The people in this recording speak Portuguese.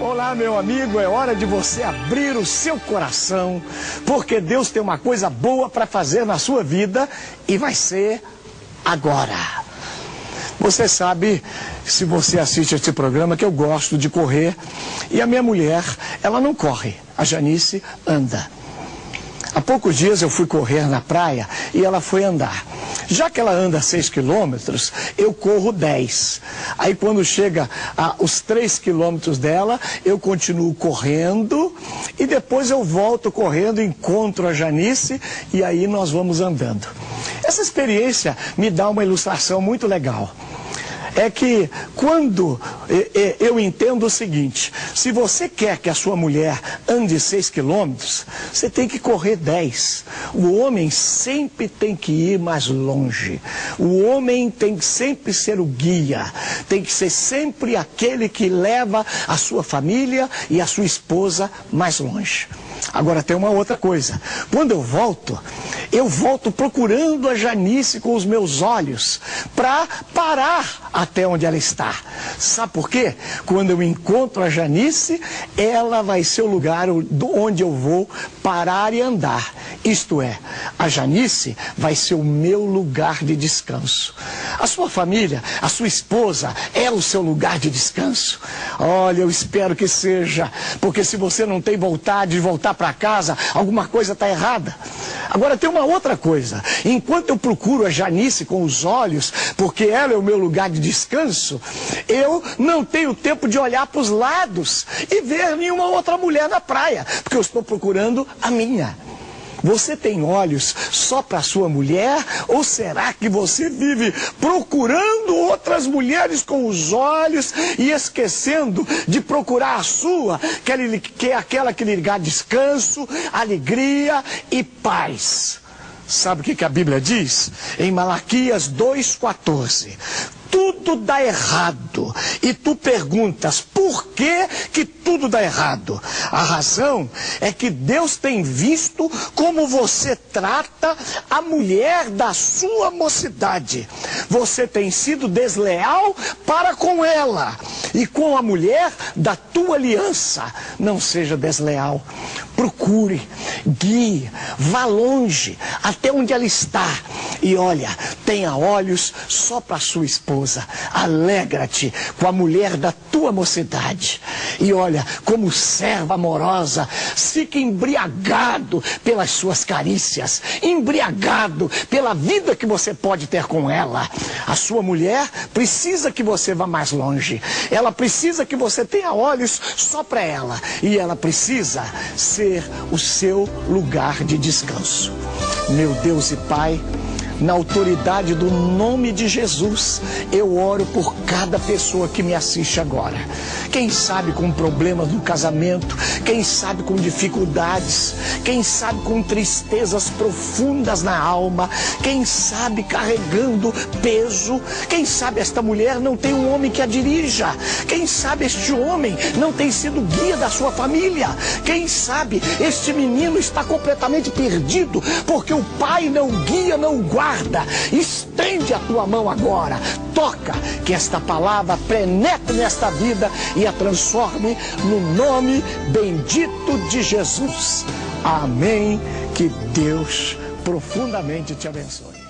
Olá, meu amigo, é hora de você abrir o seu coração, porque Deus tem uma coisa boa para fazer na sua vida e vai ser agora. Você sabe, se você assiste este programa, que eu gosto de correr e a minha mulher, ela não corre, a Janice anda. Há poucos dias eu fui correr na praia e ela foi andar. Já que ela anda 6 quilômetros, eu corro 10. Aí quando chega aos 3 quilômetros dela, eu continuo correndo e depois eu volto correndo, encontro a Janice e aí nós vamos andando. Essa experiência me dá uma ilustração muito legal é que quando eu entendo o seguinte, se você quer que a sua mulher ande 6 quilômetros, você tem que correr 10. O homem sempre tem que ir mais longe. O homem tem que sempre ser o guia, tem que ser sempre aquele que leva a sua família e a sua esposa mais longe. Agora tem uma outra coisa. Quando eu volto, eu volto procurando a Janice com os meus olhos para parar até onde ela está. Sabe por quê? Quando eu encontro a Janice, ela vai ser o lugar onde eu vou parar e andar. Isto é, a Janice vai ser o meu lugar de descanso. A sua família, a sua esposa é o seu lugar de descanso. Olha, eu espero que seja, porque se você não tem vontade de voltar para casa, alguma coisa está errada. Agora tem uma outra coisa. Enquanto eu procuro a Janice com os olhos, porque ela é o meu lugar de descanso, eu não tenho tempo de olhar para os lados e ver nenhuma outra mulher na praia, porque eu estou procurando a minha. Você tem olhos só para sua mulher? Ou será que você vive procurando outras mulheres com os olhos e esquecendo de procurar a sua, que é aquela que lhe dá descanso, alegria e paz? Sabe o que, a Bíblia diz? Em Malaquias 2,14 tudo dá errado. E tu perguntas, por que que tudo dá errado? A razão é que Deus tem visto como você trata a mulher da sua mocidade. Você tem sido desleal para com ela e com a mulher da tua aliança. Não seja desleal. Procure, guie, vá longe, até onde ela está. E olha, tenha olhos só para sua esposa. Alegra-te com a mulher da tua mocidade. E olha, como serva amorosa, fique embriagado pelas suas carícias, embriagado pela vida que você pode ter com ela. A sua mulher precisa que você vá mais longe. Ela precisa que você tenha olhos só para ela. E ela precisa ser o seu lugar de descanso. Meu Deus e Pai, na autoridade do nome de Jesus, eu oro por cada pessoa que me assiste agora. Quem sabe com problemas no casamento, quem sabe com dificuldades, quem sabe com tristezas profundas na alma, quem sabe carregando peso, quem sabe esta mulher não tem um homem que a dirija, quem sabe este homem não tem sido guia da sua família, quem sabe este menino está completamente perdido porque o pai não guia, não guarda guarda. Estende a tua mão agora. Toca que esta palavra penetre nesta vida e a transforme no nome bendito de Jesus. Amém. Que Deus profundamente te abençoe.